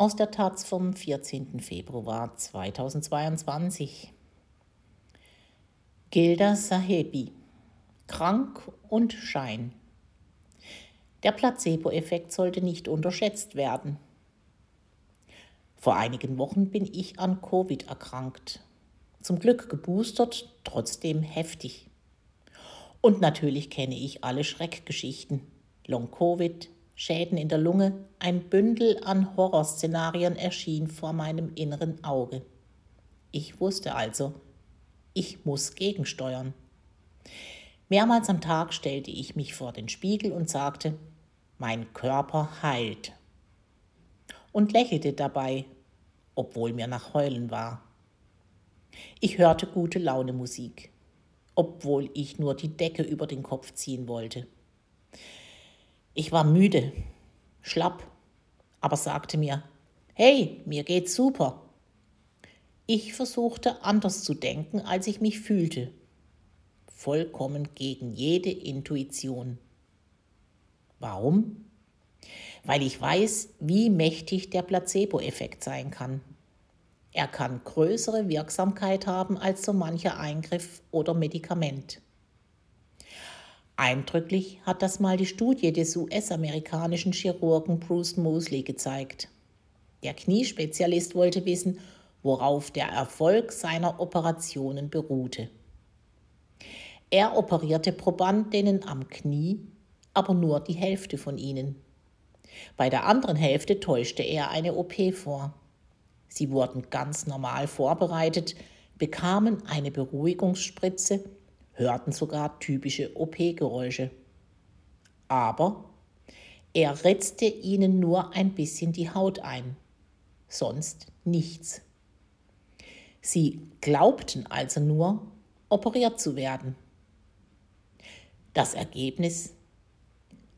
Aus der Taz vom 14. Februar 2022. Gilda Sahebi. Krank und Schein. Der Placebo-Effekt sollte nicht unterschätzt werden. Vor einigen Wochen bin ich an Covid erkrankt. Zum Glück geboostert, trotzdem heftig. Und natürlich kenne ich alle Schreckgeschichten. Long-Covid, Schäden in der Lunge, ein Bündel an Horrorszenarien erschien vor meinem inneren Auge. Ich wusste also, ich muss gegensteuern. Mehrmals am Tag stellte ich mich vor den Spiegel und sagte, mein Körper heilt. Und lächelte dabei, obwohl mir nach Heulen war. Ich hörte gute Laune Musik, obwohl ich nur die Decke über den Kopf ziehen wollte. Ich war müde, schlapp, aber sagte mir, hey, mir geht's super. Ich versuchte anders zu denken, als ich mich fühlte. Vollkommen gegen jede Intuition. Warum? Weil ich weiß, wie mächtig der Placebo-Effekt sein kann. Er kann größere Wirksamkeit haben als so mancher Eingriff oder Medikament. Eindrücklich hat das mal die Studie des US-amerikanischen Chirurgen Bruce Mosley gezeigt. Der Kniespezialist wollte wissen, worauf der Erfolg seiner Operationen beruhte. Er operierte Probandinnen am Knie, aber nur die Hälfte von ihnen. Bei der anderen Hälfte täuschte er eine OP vor. Sie wurden ganz normal vorbereitet, bekamen eine Beruhigungsspritze hörten sogar typische OP-Geräusche. Aber er ritzte ihnen nur ein bisschen die Haut ein, sonst nichts. Sie glaubten also nur, operiert zu werden. Das Ergebnis?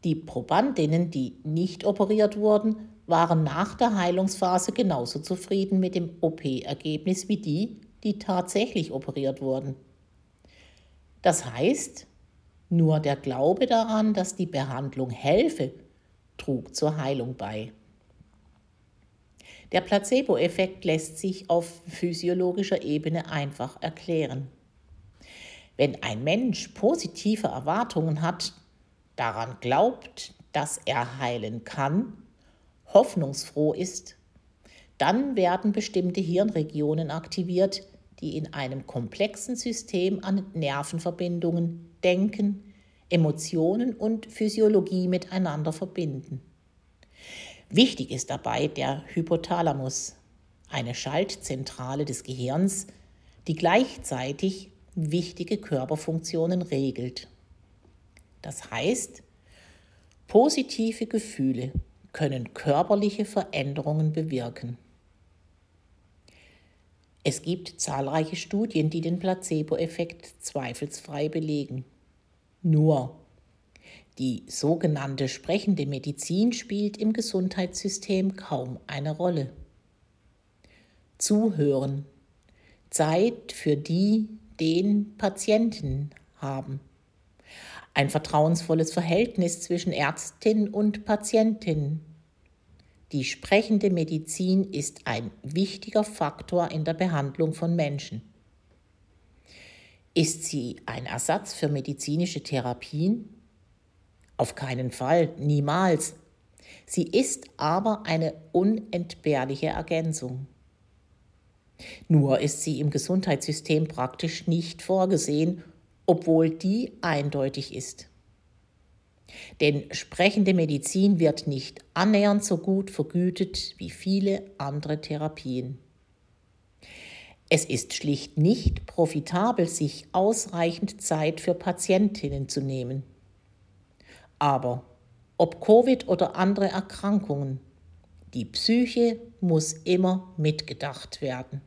Die Probandinnen, die nicht operiert wurden, waren nach der Heilungsphase genauso zufrieden mit dem OP-Ergebnis wie die, die tatsächlich operiert wurden. Das heißt, nur der Glaube daran, dass die Behandlung helfe, trug zur Heilung bei. Der Placebo-Effekt lässt sich auf physiologischer Ebene einfach erklären. Wenn ein Mensch positive Erwartungen hat, daran glaubt, dass er heilen kann, hoffnungsfroh ist, dann werden bestimmte Hirnregionen aktiviert, die in einem komplexen System an Nervenverbindungen, Denken, Emotionen und Physiologie miteinander verbinden. Wichtig ist dabei der Hypothalamus, eine Schaltzentrale des Gehirns, die gleichzeitig wichtige Körperfunktionen regelt. Das heißt, positive Gefühle können körperliche Veränderungen bewirken. Es gibt zahlreiche Studien, die den Placebo-Effekt zweifelsfrei belegen. Nur die sogenannte sprechende Medizin spielt im Gesundheitssystem kaum eine Rolle. Zuhören, Zeit für die, den Patienten haben. Ein vertrauensvolles Verhältnis zwischen Ärztin und Patientin die sprechende Medizin ist ein wichtiger Faktor in der Behandlung von Menschen. Ist sie ein Ersatz für medizinische Therapien? Auf keinen Fall, niemals. Sie ist aber eine unentbehrliche Ergänzung. Nur ist sie im Gesundheitssystem praktisch nicht vorgesehen, obwohl die eindeutig ist. Denn sprechende Medizin wird nicht annähernd so gut vergütet wie viele andere Therapien. Es ist schlicht nicht profitabel, sich ausreichend Zeit für Patientinnen zu nehmen. Aber ob Covid oder andere Erkrankungen, die Psyche muss immer mitgedacht werden.